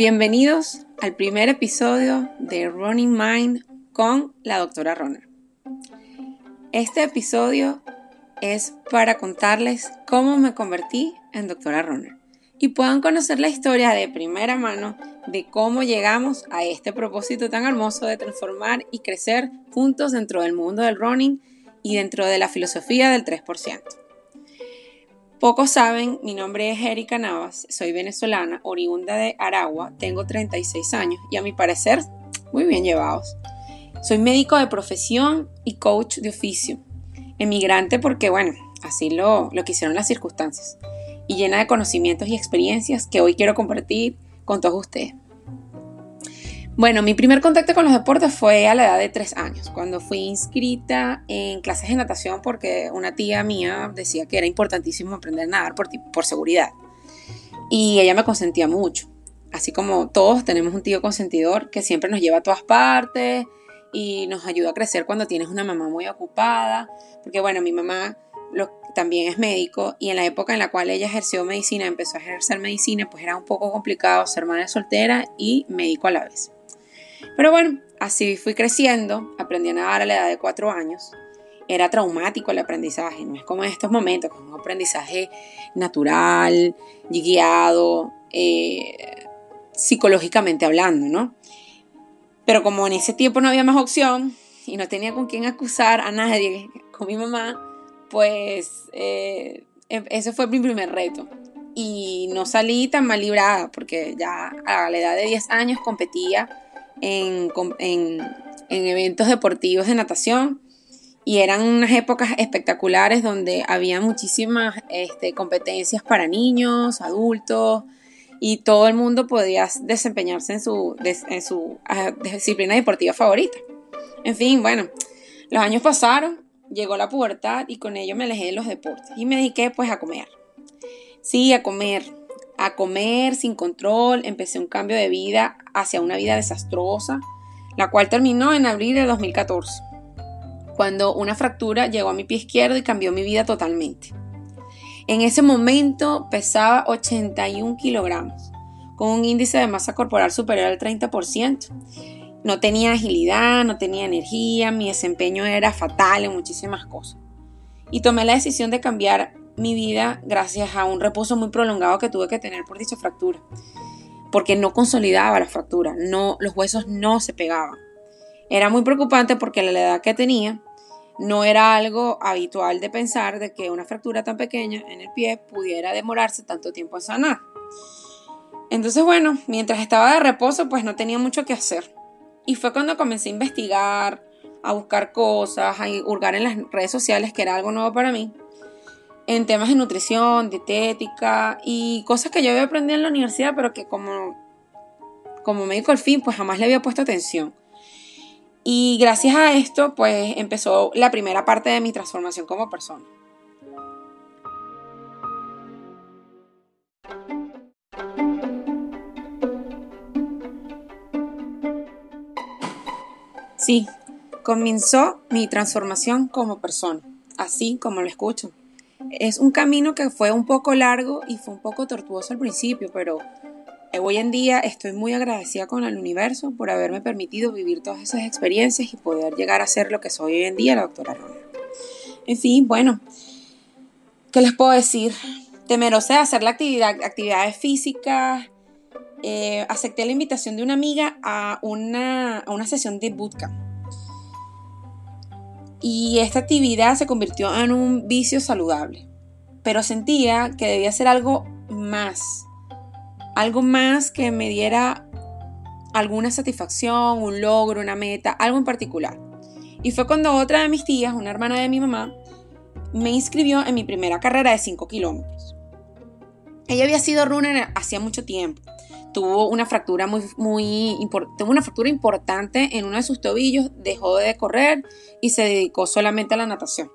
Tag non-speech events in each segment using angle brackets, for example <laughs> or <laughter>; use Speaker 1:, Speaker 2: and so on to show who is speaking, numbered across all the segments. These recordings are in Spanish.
Speaker 1: Bienvenidos al primer episodio de Running Mind con la doctora Runner. Este episodio es para contarles cómo me convertí en doctora Runner y puedan conocer la historia de primera mano de cómo llegamos a este propósito tan hermoso de transformar y crecer juntos dentro del mundo del running y dentro de la filosofía del 3%. Pocos saben, mi nombre es Erika Navas, soy venezolana, oriunda de Aragua, tengo 36 años y a mi parecer muy bien llevados. Soy médico de profesión y coach de oficio. Emigrante porque, bueno, así lo, lo quisieron las circunstancias. Y llena de conocimientos y experiencias que hoy quiero compartir con todos ustedes. Bueno, mi primer contacto con los deportes fue a la edad de tres años, cuando fui inscrita en clases de natación porque una tía mía decía que era importantísimo aprender a nadar por, por seguridad. Y ella me consentía mucho. Así como todos tenemos un tío consentidor que siempre nos lleva a todas partes y nos ayuda a crecer cuando tienes una mamá muy ocupada. Porque bueno, mi mamá también es médico y en la época en la cual ella ejerció medicina, empezó a ejercer medicina, pues era un poco complicado ser madre soltera y médico a la vez. Pero bueno, así fui creciendo, aprendí a nadar a la edad de cuatro años. Era traumático el aprendizaje, no es como en estos momentos, es un aprendizaje natural, guiado, eh, psicológicamente hablando, ¿no? Pero como en ese tiempo no había más opción y no tenía con quién acusar a nadie, <laughs> con mi mamá, pues eh, em, ese fue mi primer reto. Y no salí tan mal librada porque ya a la edad de 10 años competía en, eventos deportivos de natación y eran unas épocas espectaculares donde había muchísimas este, competencias para niños, adultos y todo el mundo podía desempeñarse en su, en su ah, disciplina deportiva favorita. En fin, bueno, los años pasaron, llegó la pubertad y con ello me alejé de los deportes y me dediqué pues a comer. Sí, a comer, a comer sin control, empecé un cambio de vida hacia una vida desastrosa, la cual terminó en abril de 2014, cuando una fractura llegó a mi pie izquierdo y cambió mi vida totalmente. En ese momento pesaba 81 kilogramos, con un índice de masa corporal superior al 30%. No tenía agilidad, no tenía energía, mi desempeño era fatal en muchísimas cosas. Y tomé la decisión de cambiar mi vida gracias a un reposo muy prolongado que tuve que tener por dicha fractura, porque no consolidaba la fractura, no, los huesos no se pegaban. Era muy preocupante porque la edad que tenía no era algo habitual de pensar de que una fractura tan pequeña en el pie pudiera demorarse tanto tiempo en sanar. Entonces, bueno, mientras estaba de reposo, pues no tenía mucho que hacer. Y fue cuando comencé a investigar, a buscar cosas, a hurgar en las redes sociales, que era algo nuevo para mí en temas de nutrición, dietética y cosas que yo había aprendido en la universidad, pero que como, como médico al fin, pues jamás le había puesto atención. Y gracias a esto, pues empezó la primera parte de mi transformación como persona. Sí, comenzó mi transformación como persona, así como lo escucho. Es un camino que fue un poco largo y fue un poco tortuoso al principio, pero hoy en día estoy muy agradecida con el universo por haberme permitido vivir todas esas experiencias y poder llegar a ser lo que soy hoy en día, la doctora Rona. En fin, bueno, ¿qué les puedo decir? Temerosa de hacer la actividad, actividades físicas, eh, acepté la invitación de una amiga a una, a una sesión de bootcamp y esta actividad se convirtió en un vicio saludable. Pero sentía que debía ser algo más, algo más que me diera alguna satisfacción, un logro, una meta, algo en particular. Y fue cuando otra de mis tías, una hermana de mi mamá, me inscribió en mi primera carrera de 5 kilómetros. Ella había sido runner hacía mucho tiempo tuvo una fractura muy, muy tuvo una fractura importante en uno de sus tobillos, dejó de correr y se dedicó solamente a la natación.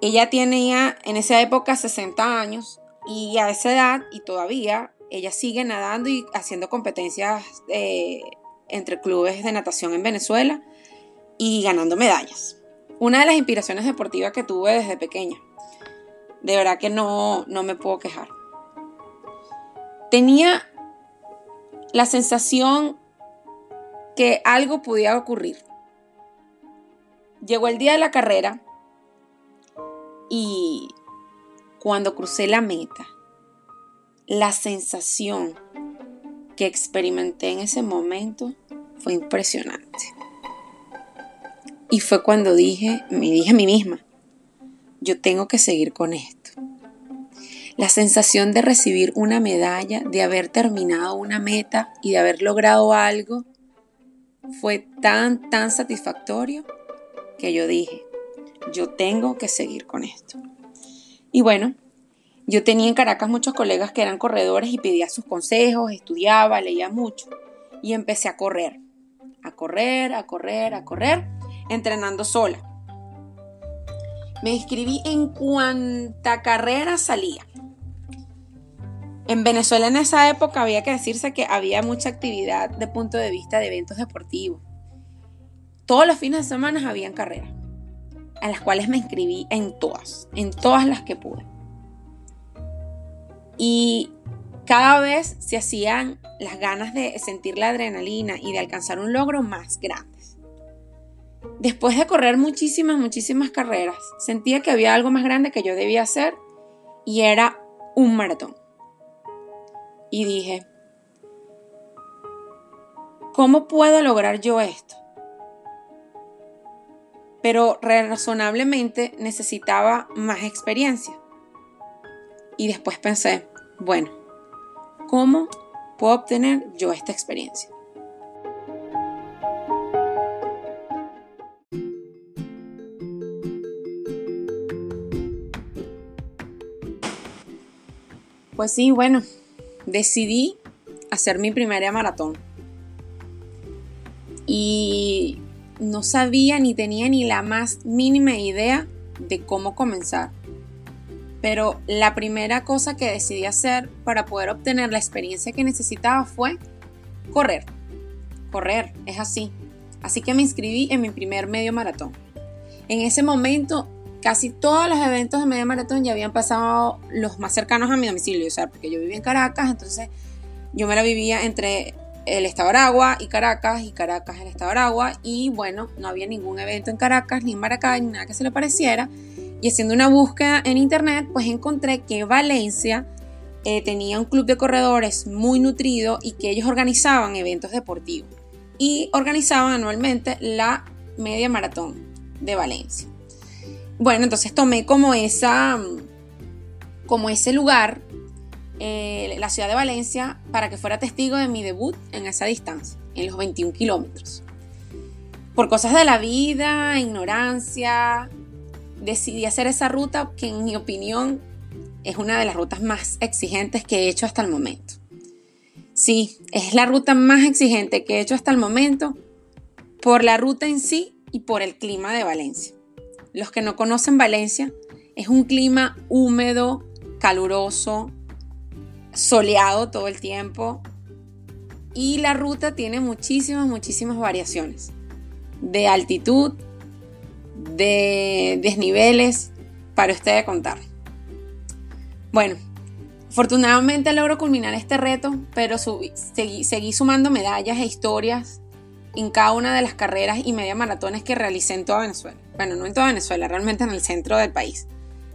Speaker 1: Ella tenía en esa época 60 años y a esa edad y todavía ella sigue nadando y haciendo competencias eh, entre clubes de natación en Venezuela y ganando medallas. Una de las inspiraciones deportivas que tuve desde pequeña. De verdad que no, no me puedo quejar. Tenía la sensación que algo podía ocurrir. Llegó el día de la carrera y cuando crucé la meta, la sensación que experimenté en ese momento fue impresionante. Y fue cuando dije, me dije a mí misma, yo tengo que seguir con esto. La sensación de recibir una medalla, de haber terminado una meta y de haber logrado algo fue tan, tan satisfactorio que yo dije, yo tengo que seguir con esto. Y bueno, yo tenía en Caracas muchos colegas que eran corredores y pedía sus consejos, estudiaba, leía mucho y empecé a correr, a correr, a correr, a correr, entrenando sola. Me inscribí en cuanta carrera salía. En Venezuela en esa época había que decirse que había mucha actividad de punto de vista de eventos deportivos. Todos los fines de semana habían carreras, a las cuales me inscribí en todas, en todas las que pude. Y cada vez se hacían las ganas de sentir la adrenalina y de alcanzar un logro más grandes. Después de correr muchísimas, muchísimas carreras, sentía que había algo más grande que yo debía hacer y era un maratón y dije, ¿cómo puedo lograr yo esto? Pero razonablemente necesitaba más experiencia. Y después pensé, bueno, ¿cómo puedo obtener yo esta experiencia? Pues sí, bueno, decidí hacer mi primera maratón. Y no sabía ni tenía ni la más mínima idea de cómo comenzar. Pero la primera cosa que decidí hacer para poder obtener la experiencia que necesitaba fue correr. Correr, es así. Así que me inscribí en mi primer medio maratón. En ese momento casi todos los eventos de media maratón ya habían pasado los más cercanos a mi domicilio, o sea, porque yo vivía en Caracas, entonces yo me la vivía entre el estado de Aragua y Caracas, y Caracas el estado de Aragua, y bueno, no había ningún evento en Caracas, ni en Maracay, ni nada que se le pareciera, y haciendo una búsqueda en internet, pues encontré que Valencia eh, tenía un club de corredores muy nutrido y que ellos organizaban eventos deportivos, y organizaban anualmente la media maratón de Valencia. Bueno, entonces tomé como esa, como ese lugar, eh, la ciudad de Valencia, para que fuera testigo de mi debut en esa distancia, en los 21 kilómetros. Por cosas de la vida, ignorancia, decidí hacer esa ruta que en mi opinión es una de las rutas más exigentes que he hecho hasta el momento. Sí, es la ruta más exigente que he hecho hasta el momento por la ruta en sí y por el clima de Valencia. Los que no conocen Valencia, es un clima húmedo, caluroso, soleado todo el tiempo. Y la ruta tiene muchísimas, muchísimas variaciones. De altitud, de desniveles, para usted contar. Bueno, afortunadamente logro culminar este reto, pero seguí, seguí sumando medallas e historias en cada una de las carreras y media maratones que realicé en toda Venezuela. Bueno, no en toda Venezuela, realmente en el centro del país.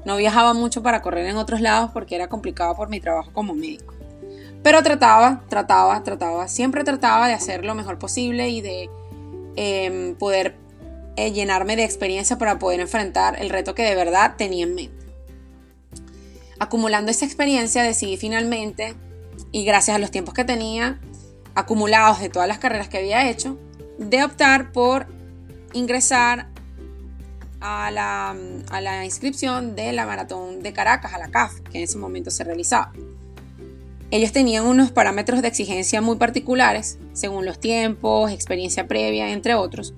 Speaker 1: No viajaba mucho para correr en otros lados porque era complicado por mi trabajo como médico. Pero trataba, trataba, trataba, siempre trataba de hacer lo mejor posible y de em, poder eh, llenarme de experiencia para poder enfrentar el reto que de verdad tenía en mente. Acumulando esa experiencia decidí finalmente, y gracias a los tiempos que tenía acumulados de todas las carreras que había hecho, de optar por ingresar a la, inscripción de la maratón de Caracas, a la CAF, que en ese momento se realizaba. Ellos tenían unos parámetros de exigencia muy particulares, según los tiempos, experiencia previa, entre otros.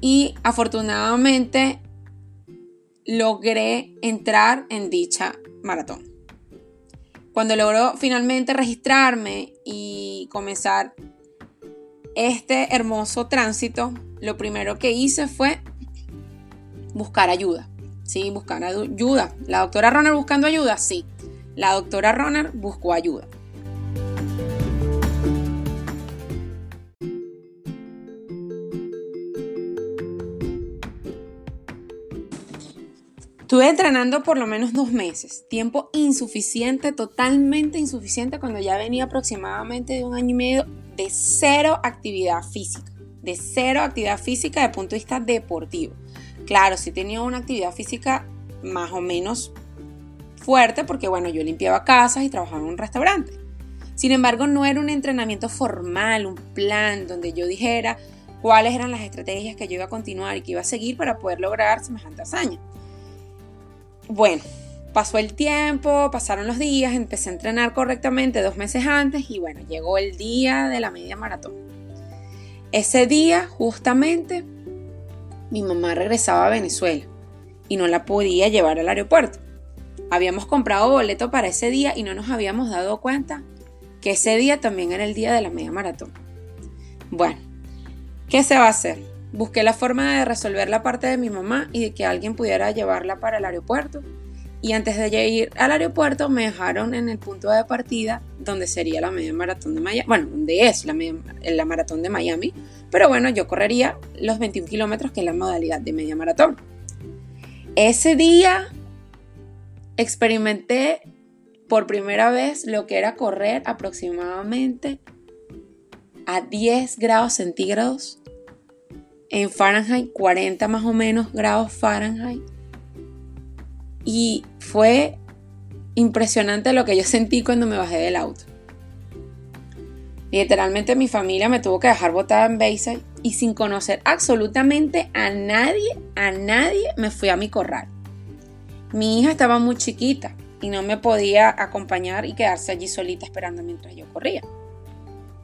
Speaker 1: Y afortunadamente logré entrar en dicha maratón. Cuando logró finalmente registrarme y comenzar este hermoso tránsito, lo primero que hice fue buscar ayuda. Sí, buscar ayuda. ¿La doctora Roner buscando ayuda? Sí. La doctora Roner buscó ayuda. Estuve entrenando por lo menos dos meses, tiempo insuficiente, totalmente insuficiente, cuando ya venía aproximadamente de un año y medio de cero actividad física, de cero actividad física el punto de vista deportivo. Claro, sí tenía una actividad física más o menos fuerte porque bueno, yo limpiaba casas y trabajaba en un restaurante. Sin embargo, no era un entrenamiento formal, un plan donde yo dijera cuáles eran las estrategias que yo iba a continuar y que iba a seguir para poder lograr semejante hazaña. Bueno, pasó el tiempo, pasaron los días, empecé a entrenar correctamente dos meses antes y bueno, llegó el día de la media maratón. Ese día, justamente, mi mamá regresaba a Venezuela y no la podía llevar al aeropuerto. Habíamos comprado boleto para ese día y no nos habíamos dado cuenta que ese día también era el día de la media maratón. Bueno, ¿qué se va a hacer? Busqué la forma de resolver la parte de mi mamá y de que alguien pudiera llevarla para el aeropuerto. Y antes de ir al aeropuerto me dejaron en el punto de partida donde sería la media maratón de Miami. Bueno, donde es la, la maratón de Miami. Pero bueno, yo correría los 21 kilómetros que es la modalidad de media maratón. Ese día experimenté por primera vez lo que era correr aproximadamente a 10 grados centígrados en Fahrenheit, 40 más o menos grados Fahrenheit. Y fue impresionante lo que yo sentí cuando me bajé del auto. Literalmente mi familia me tuvo que dejar botada en Bayside y sin conocer absolutamente a nadie, a nadie me fui a mi corral. Mi hija estaba muy chiquita y no me podía acompañar y quedarse allí solita esperando mientras yo corría.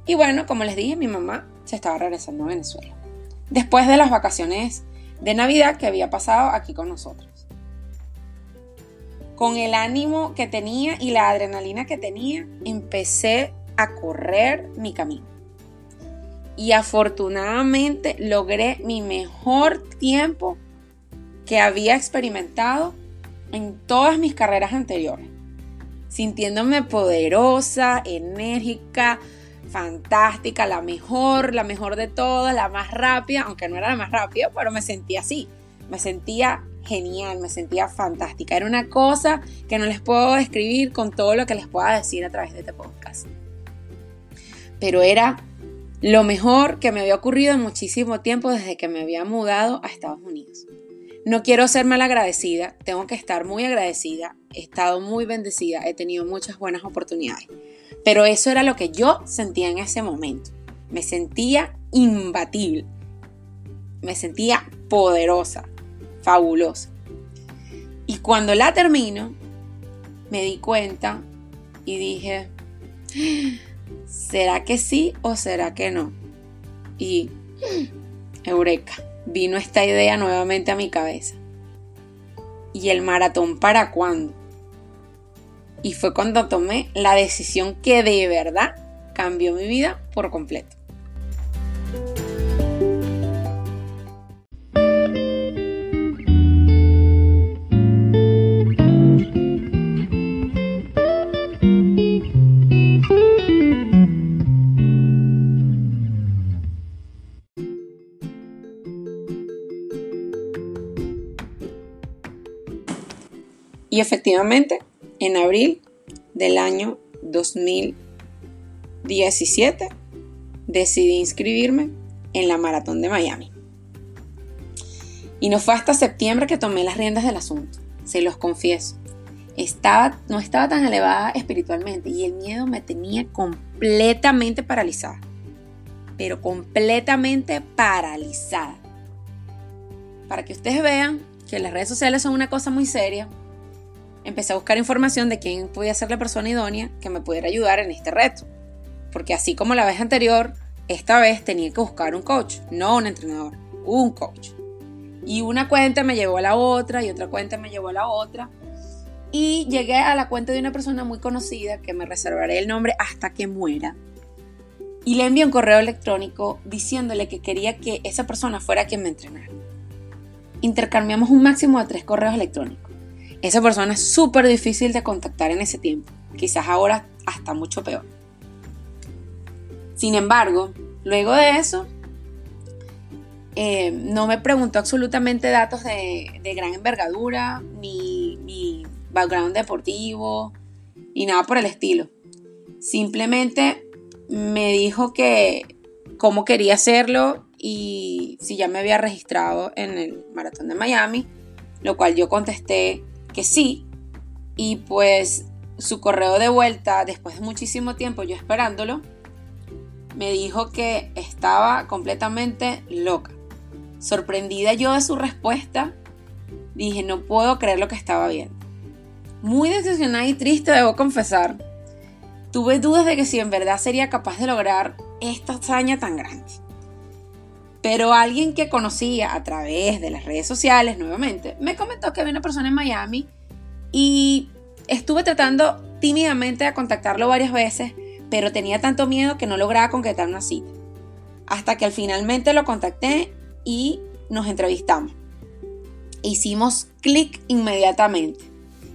Speaker 1: Y bueno, como les dije, mi mamá se estaba regresando a Venezuela después de las vacaciones de Navidad que había pasado aquí con nosotros. Con el ánimo que tenía y la adrenalina que tenía, empecé a correr mi camino. Y afortunadamente logré mi mejor tiempo que había experimentado en todas mis carreras anteriores, sintiéndome poderosa, enérgica, fantástica, la mejor, la mejor de todas, la más rápida, aunque no era la más rápida, pero me sentía así, me sentía genial, me sentía fantástica. Era una cosa que no les puedo describir con todo lo que les pueda decir a través de este podcast. Pero era lo mejor que me había ocurrido en muchísimo tiempo desde que me había mudado a Estados Unidos. No quiero ser mal agradecida, tengo que estar muy agradecida, he estado muy bendecida, he tenido muchas buenas oportunidades. Pero eso era lo que yo sentía en ese momento. Me sentía imbatible. Me sentía poderosa, fabulosa. Y cuando la termino, me di cuenta y dije, ¿será que sí o será que no? Y, eureka, vino esta idea nuevamente a mi cabeza. ¿Y el maratón para cuándo? Y fue cuando tomé la decisión que de verdad cambió mi vida por completo. Y efectivamente, en abril del año 2017 decidí inscribirme en la maratón de Miami. Y no fue hasta septiembre que tomé las riendas del asunto, se los confieso. Estaba, no estaba tan elevada espiritualmente y el miedo me tenía completamente paralizada. Pero completamente paralizada. Para que ustedes vean que las redes sociales son una cosa muy seria, empecé a buscar información de quién podía ser la persona idónea que me pudiera ayudar en este reto. Porque así como la vez anterior, esta vez tenía que buscar un coach, no un entrenador, un coach. Y una cuenta me llevó a la otra y otra cuenta me llevó a la otra. Y llegué a la cuenta de una persona muy conocida que me reservaré el nombre hasta que muera. Y le envié un correo electrónico diciéndole que quería que esa persona fuera quien me entrenara. Intercambiamos un máximo de tres correos electrónicos. Esa persona es súper difícil de contactar en ese tiempo, quizás ahora hasta mucho peor. Sin embargo, luego de eso, Eh, no me preguntó absolutamente datos de, gran envergadura, ni, ni background deportivo, ni nada por el estilo. Simplemente me dijo que cómo quería hacerlo y si ya me había registrado en el maratón de Miami, lo cual yo contesté que sí. Y pues su correo de vuelta, después de muchísimo tiempo yo esperándolo, me dijo que estaba completamente loca. Sorprendida yo de su respuesta, dije, no puedo creer lo que estaba viendo. Muy decepcionada y triste, debo confesar. Tuve dudas de que si en verdad sería capaz de lograr esta hazaña tan grande. Pero alguien que conocía a través de las redes sociales nuevamente me comentó que había una persona en Miami y estuve tratando tímidamente de contactarlo varias veces, pero tenía tanto miedo que no lograba concretar una cita. Hasta que al finalmente lo contacté y nos entrevistamos. Hicimos clic inmediatamente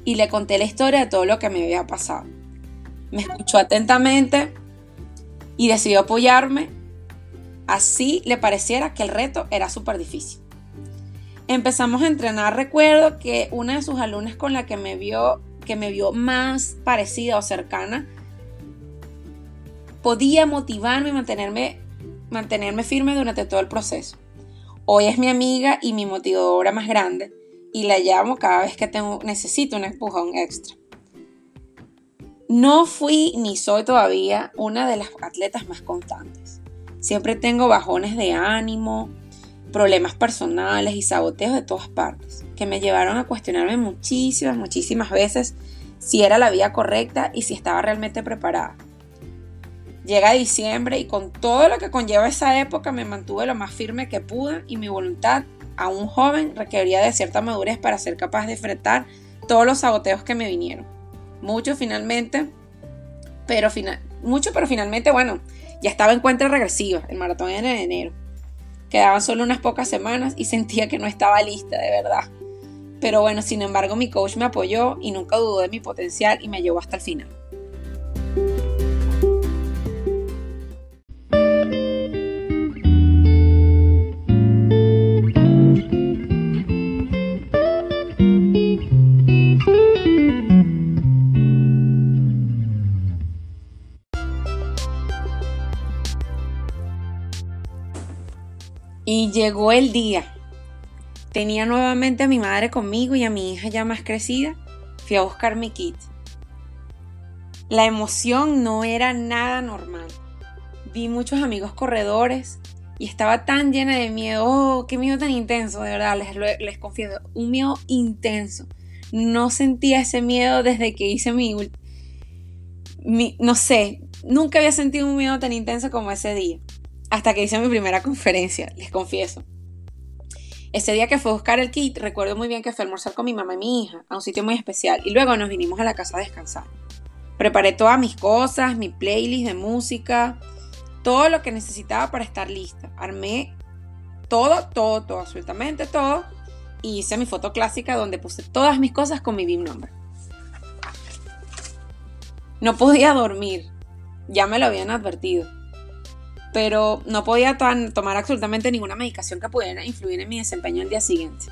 Speaker 1: y le conté la historia de todo lo que me había pasado. Me escuchó atentamente y decidió apoyarme, así le pareciera que el reto era súper difícil. Empezamos a entrenar, recuerdo que una de sus alumnas con la que me vio que me vio más parecida o cercana, podía motivarme y mantenerme, mantenerme firme durante todo el proceso. Hoy es mi amiga y mi motivadora más grande y la llamo cada vez que tengo, necesito un empujón extra. No fui ni soy todavía una de las atletas más constantes. Siempre tengo bajones de ánimo, problemas personales y saboteos de todas partes, que me llevaron a cuestionarme muchísimas, muchísimas veces si era la vía correcta y si estaba realmente preparada. Llega diciembre y con todo lo que conlleva esa época me mantuve lo más firme que pude y mi voluntad, a un joven, requería de cierta madurez para ser capaz de enfrentar todos los saboteos que me vinieron. Mucho finalmente, pero final, pero finalmente, bueno, ya estaba en cuenta regresiva, el maratón en enero. Quedaban solo unas pocas semanas y <laughs> sentía que no estaba lista, de verdad. Pero bueno, sin embargo, mi coach me apoyó y nunca dudó de mi potencial y me llevó hasta el final. Llegó el día. Tenía nuevamente a mi madre conmigo y a mi hija ya más crecida. Fui a buscar mi kit. La emoción no era nada normal. Vi muchos amigos corredores y estaba tan llena de miedo. Oh, qué miedo tan intenso, de verdad, les, les confieso. Un miedo intenso. No sentía ese miedo desde que hice mi, mi. No sé, nunca había sentido un miedo tan intenso como ese día hasta que hice mi primera conferencia, les confieso. Ese día que fue a buscar el kit, recuerdo muy bien que fui a almorzar con mi mamá y mi hija a un sitio muy especial y luego nos vinimos a la casa a descansar. Preparé todas mis cosas, mi playlist de música, todo lo que necesitaba para estar lista. Armé todo, todo, todo, absolutamente todo. Y hice mi foto clásica donde puse todas mis cosas con mi BIM number. No podía dormir, ya me lo habían advertido pero no podía tomar absolutamente ninguna medicación que pudiera influir en mi desempeño el día siguiente.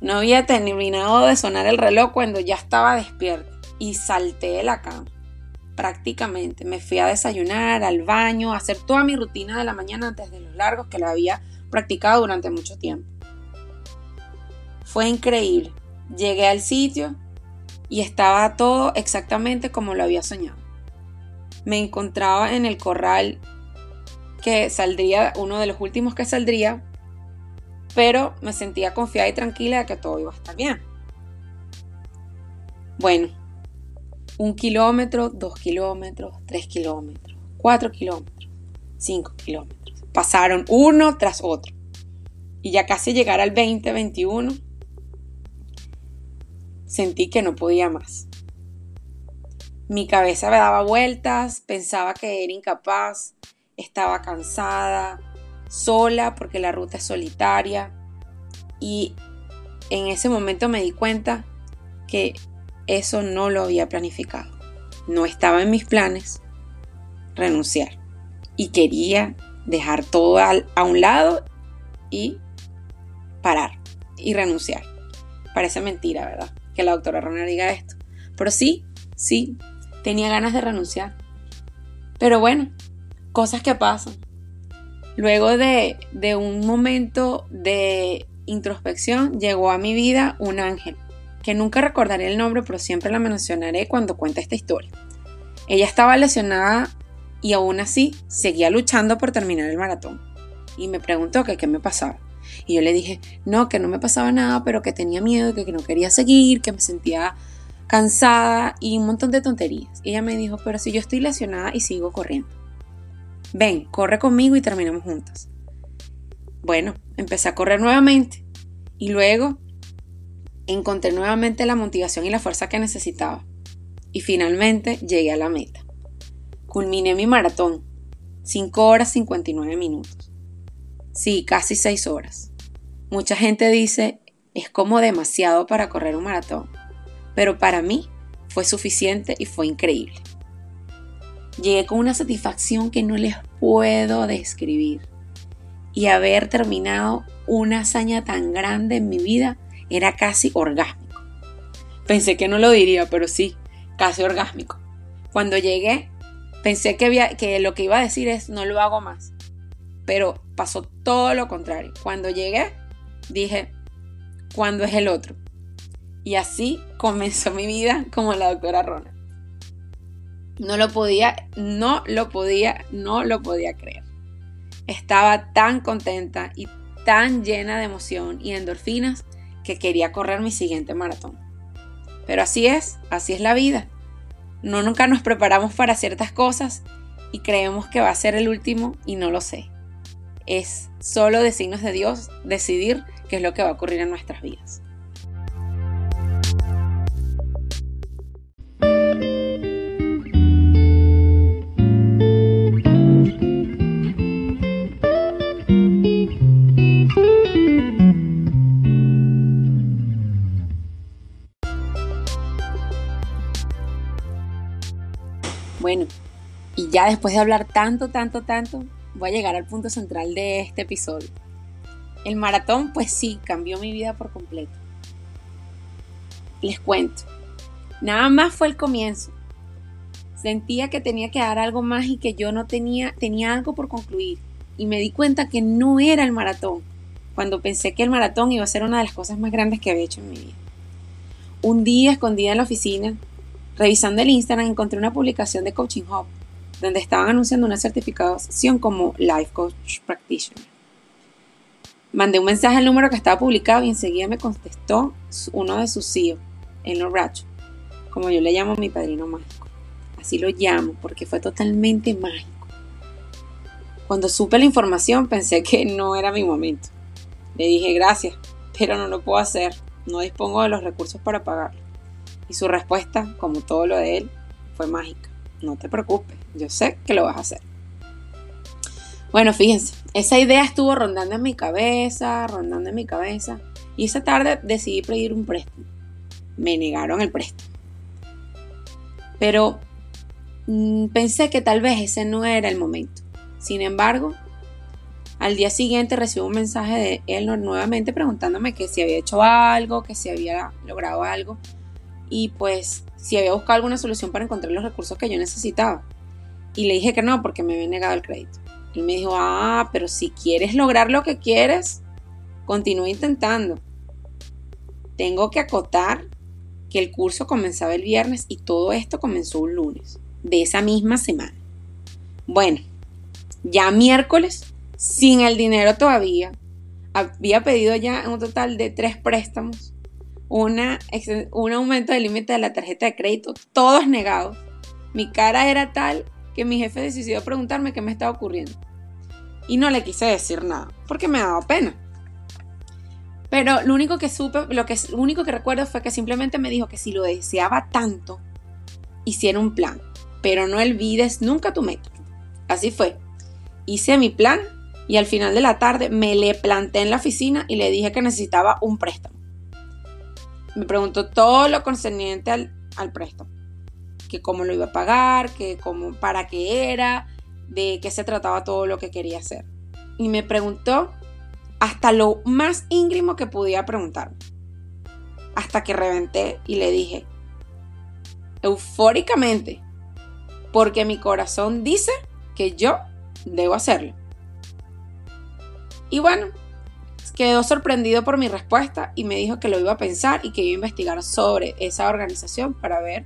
Speaker 1: No había terminado de sonar el reloj cuando ya estaba despierta y salté de la cama. Prácticamente me fui a desayunar, al baño, a hacer toda mi rutina de la mañana antes de los largos que la había practicado durante mucho tiempo. Fue increíble. Llegué al sitio y estaba todo exactamente como lo había soñado. Me encontraba en el corral que saldría, uno de los últimos que saldría, pero me sentía confiada y tranquila de que todo iba a estar bien. Bueno, un kilómetro, dos kilómetros, tres kilómetros, cuatro kilómetros, cinco kilómetros. Pasaron uno tras otro. Y ya casi llegar al 20, 21, sentí que no podía más. Mi cabeza me daba vueltas, pensaba que era incapaz, estaba cansada, sola porque la ruta es solitaria y en ese momento me di cuenta que eso no lo había planificado. No estaba en mis planes renunciar y quería dejar todo a un lado y parar y renunciar. Parece mentira, ¿verdad? Que la doctora Ronner diga esto. Pero sí, sí, tenía ganas de renunciar. Pero bueno, cosas que pasan. Luego de, de un momento de introspección llegó a mi vida un ángel, que nunca recordaré el nombre, pero siempre la mencionaré cuando cuente esta historia. Ella estaba lesionada y aún así seguía luchando por terminar el maratón. Y me preguntó que qué me pasaba. Y yo le dije, no, que no me pasaba nada, pero que tenía miedo, que, no quería seguir, que me sentía cansada y un montón de tonterías. Ella me dijo, pero si yo estoy lesionada y sigo corriendo. Ven, corre conmigo y terminamos juntas. Bueno, empecé a correr nuevamente y luego encontré nuevamente la motivación y la fuerza que necesitaba. Y finalmente llegué a la meta. Culminé mi maratón. 5 horas 59 minutos. Sí, casi 6 horas. Mucha gente dice, es como demasiado para correr un maratón. Pero para mí fue suficiente y fue increíble. Llegué con una satisfacción que no les puedo describir. Y haber terminado una hazaña tan grande en mi vida era casi orgásmico. Pensé que no lo diría, pero sí, casi orgásmico. Cuando llegué, pensé que, que lo que iba a decir es no lo hago más. Pero pasó todo lo contrario. Cuando llegué, dije, ¿cuándo es el otro? Y así comenzó mi vida como la doctora Rona. No lo podía, no lo podía, no lo podía creer. Estaba tan contenta y tan llena de emoción y endorfinas que quería correr mi siguiente maratón. Pero así es, así es la vida. No nunca nos preparamos para ciertas cosas y creemos que va a ser el último y no lo sé. Es solo de signos de Dios decidir qué es lo que va a ocurrir en nuestras vidas. Ya después de hablar tanto, tanto, tanto, voy a llegar al punto central de este episodio. El maratón, pues sí, cambió mi vida por completo. Les cuento. Nada más fue el comienzo. Sentía que tenía que dar algo más y que yo no tenía, tenía algo por concluir. Y me di cuenta que no era el maratón, cuando pensé que el maratón iba a ser una de las cosas más grandes que había hecho en mi vida. Un día, escondida en la oficina, Revisando el Instagram encontré una publicación de Coaching Hub donde estaban anunciando una certificación como Life Coach Practitioner. Mandé un mensaje al número que estaba publicado y enseguida me contestó uno de sus CEO, el como yo le llamo a mi padrino mágico. Así lo llamo porque fue totalmente mágico. Cuando supe la información pensé que no era mi momento. Le dije gracias, pero no lo puedo hacer. No dispongo de los recursos para pagarlo. Y su respuesta, como todo lo de él, fue mágica. No te preocupes, yo sé que lo vas a hacer. Bueno, fíjense, esa idea estuvo rondando en mi cabeza, rondando en mi cabeza. Y esa tarde decidí pedir un préstamo. Me negaron el préstamo. Pero mm, pensé que tal vez ese no era el momento. Sin embargo, al día siguiente recibo un mensaje de él nuevamente preguntándome que si había hecho algo, que si había logrado algo y pues si había buscado alguna solución para encontrar los recursos que yo necesitaba. Y le dije que no porque me había negado el crédito. Él me dijo, ah, pero si quieres lograr lo que quieres, continúa intentando. Tengo que acotar que el curso comenzaba el viernes y todo esto comenzó un lunes de esa misma semana. Bueno, ya miércoles, sin el dinero todavía, había pedido ya un total de tres préstamos una, un aumento del límite de la tarjeta de crédito, todos negados. Mi cara era tal que mi jefe decidió preguntarme qué me estaba ocurriendo. Y no le quise decir nada, porque me daba pena. Pero lo único que supe, lo, que, único que recuerdo fue que simplemente me dijo que si lo deseaba tanto, hiciera un plan. Pero no olvides nunca tu método. Así fue. Hice mi plan y al final de la tarde me le planté en la oficina y le dije que necesitaba un préstamo me preguntó todo lo concerniente al, préstamo, que cómo lo iba a pagar, que cómo, para qué era, de qué se trataba todo lo que quería hacer. Y me preguntó hasta lo más íngrimo que pudiera preguntarme. Hasta que reventé y le dije, eufóricamente, porque mi corazón dice que yo debo hacerlo. Y bueno, quedó sorprendido por mi respuesta y me dijo que lo iba a pensar y que iba a investigar sobre esa organización para ver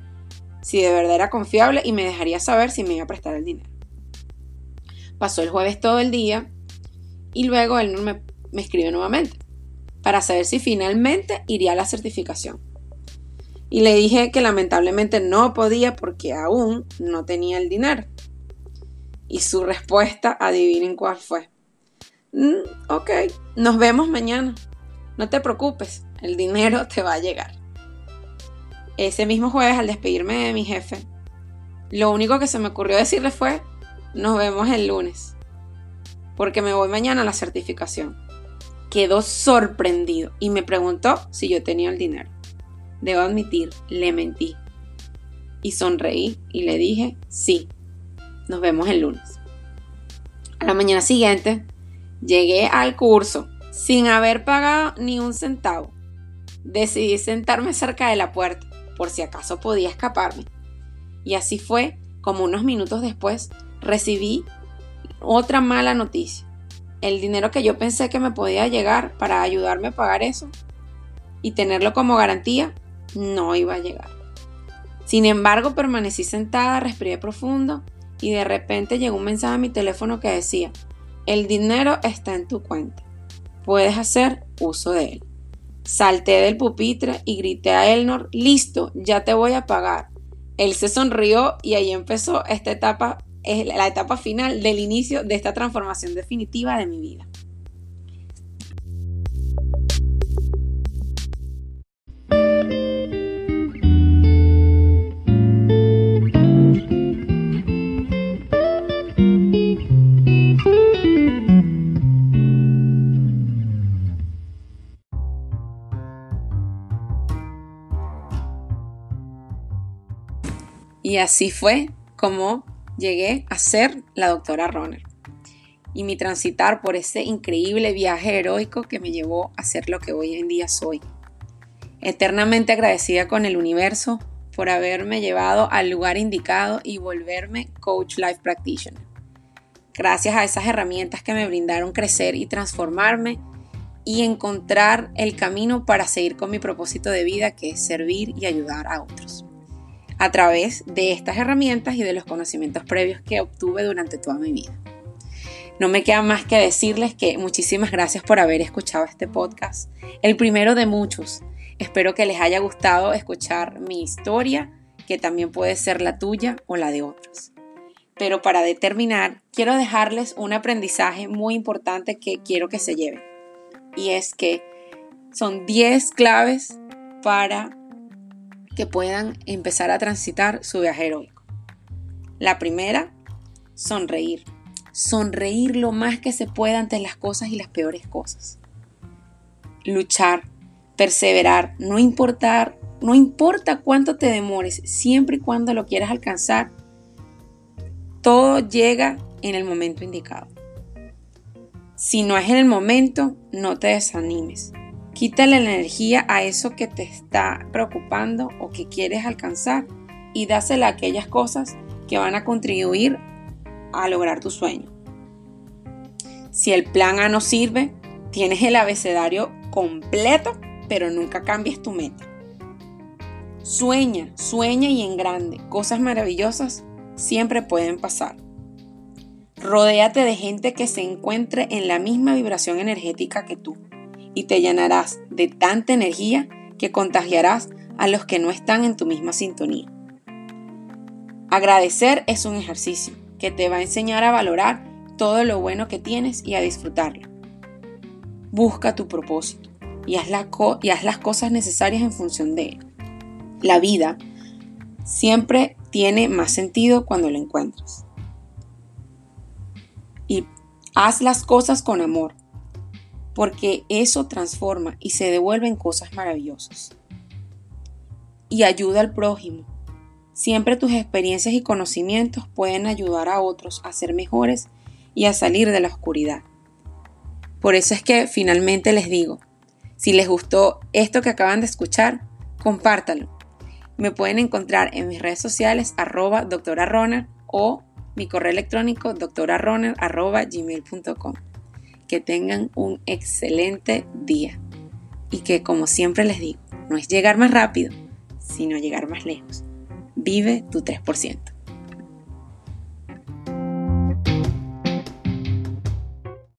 Speaker 1: si de verdad era confiable y me dejaría saber si me iba a prestar el dinero. Pasó el jueves todo el día y luego él me, me escribió nuevamente para saber si finalmente iría a la certificación. Y le dije que lamentablemente no podía porque aún no tenía el dinero. Y su respuesta, adivinen cuál fue. Mm, ok, nos vemos mañana. No te preocupes, el dinero te va a llegar. Ese mismo jueves, al despedirme de mi jefe, lo único que se me ocurrió decirle fue, nos vemos el lunes, porque me voy mañana a la certificación. Quedó sorprendido y me preguntó si yo tenía el dinero. Debo admitir, le mentí. Y sonreí y le dije, sí, nos vemos el lunes. A la mañana siguiente, llegué al curso sin haber pagado ni un centavo. Decidí sentarme cerca de la puerta, por si acaso podía escaparme. Y así fue como unos minutos después recibí otra mala noticia. El dinero que yo pensé que me podía llegar para ayudarme a pagar eso y tenerlo como garantía no iba a llegar. Sin embargo, permanecí sentada, respiré profundo y de repente llegó un mensaje a mi teléfono que decía, el dinero está en tu cuenta, puedes hacer uso de él. Salté del pupitre y grité a Elnor, listo, ya te voy a pagar. Él se sonrió y ahí empezó esta etapa la etapa final del inicio de esta transformación definitiva de mi vida. Y así fue como llegué a ser la doctora Roner y mi transitar por ese increíble viaje heroico que me llevó a ser lo que hoy en día soy. Eternamente agradecida con el universo por haberme llevado al lugar indicado y volverme Coach Life Practitioner. Gracias a esas herramientas que me brindaron crecer y transformarme y encontrar el camino para seguir con mi propósito de vida que es servir y ayudar a otros a través de estas herramientas y de los conocimientos previos que obtuve durante toda mi vida. No me queda más que decirles que muchísimas gracias por haber escuchado este podcast, el primero de muchos. Espero que les haya gustado escuchar mi historia, que también puede ser la tuya o la de otros. Pero para determinar, quiero dejarles un aprendizaje muy importante que quiero que se lleven. Y es que son 10 claves para que puedan empezar a transitar su viaje heroico. La primera, sonreír. Sonreír lo más que se pueda ante las cosas y las peores cosas. Luchar, perseverar, no importar, no importa cuánto te demores, siempre y cuando lo quieras alcanzar, todo llega en el momento indicado. Si no es en el momento, no te desanimes. Quítale la energía a eso que te está preocupando o que quieres alcanzar y dásela a aquellas cosas que van a contribuir a lograr tu sueño. Si el plan A no sirve, tienes el abecedario completo, pero nunca cambies tu meta. Sueña, sueña y en grande. Cosas maravillosas siempre pueden pasar. Rodéate de gente que se encuentre en la misma vibración energética que tú y te llenarás de tanta energía que contagiarás a los que no están en tu misma sintonía. Agradecer es un ejercicio que te va a enseñar a valorar todo lo bueno que tienes y a disfrutarlo. Busca tu propósito y haz, las cosas necesarias en función de él. La vida siempre tiene más sentido cuando lo encuentras. Y haz las cosas con amor, porque eso transforma y se devuelve en cosas maravillosas. Y ayuda al prójimo. Siempre tus experiencias y conocimientos pueden ayudar a otros a ser mejores y a salir de la oscuridad. Por eso es que finalmente les digo, si les gustó esto que acaban de escuchar, compártalo. Me pueden encontrar en mis redes sociales arroba o mi correo electrónico doctorarroner.gmail.com. Que tengan un excelente día y que como siempre les digo, no es llegar más rápido, sino llegar más lejos. Vive tu 3%.